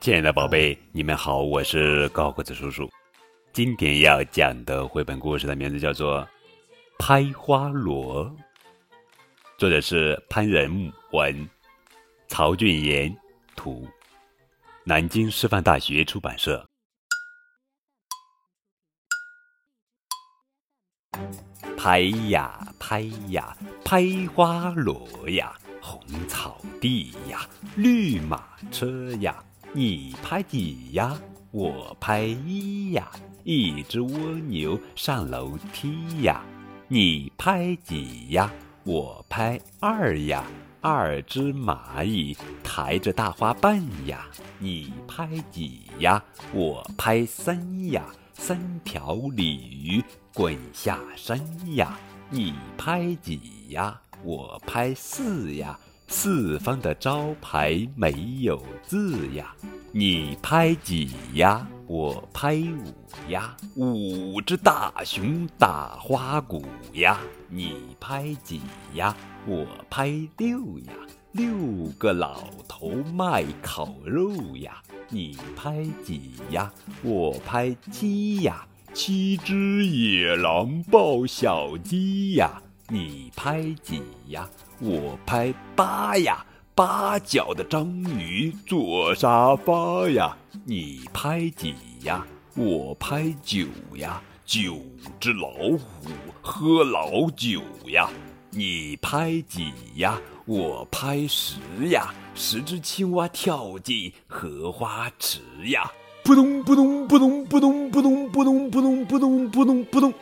亲爱的宝贝，你们好，我是高个子叔叔。今天要讲的绘本故事的名字叫做《拍花螺》，作者是潘仁文，曹俊言图，南京师范大学出版社。拍呀拍呀，拍花螺呀，红草地呀，绿马车呀。你拍几呀？我拍一呀。一只蜗牛上楼梯呀。你拍几呀？我拍二呀。二只蚂蚁抬着大花瓣呀。你拍几呀？我拍三呀。三条鲤鱼滚下山呀。你拍几呀？我拍四呀。四方的招牌没有字呀，你拍几呀？我拍五呀。五只大熊打花鼓呀，你拍几呀？我拍六呀。六个老头卖烤肉呀，你拍几呀？我拍七呀。七只野狼抱小鸡呀。你拍几呀？我拍八呀。八角的章鱼坐沙发呀。你拍几呀？我拍九呀。九只老虎喝老酒呀。你拍几呀？我拍十呀。十只青蛙跳进荷花池呀。扑通扑通扑通扑通扑通扑通扑通扑通扑通扑通。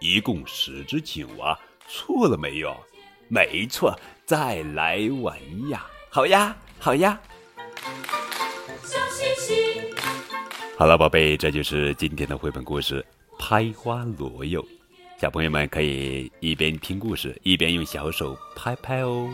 一共十只青蛙，错了没有？没错，再来玩呀！好呀，好呀。好了，宝贝，这就是今天的绘本故事《拍花罗柚》。小朋友们可以一边听故事，一边用小手拍拍哦。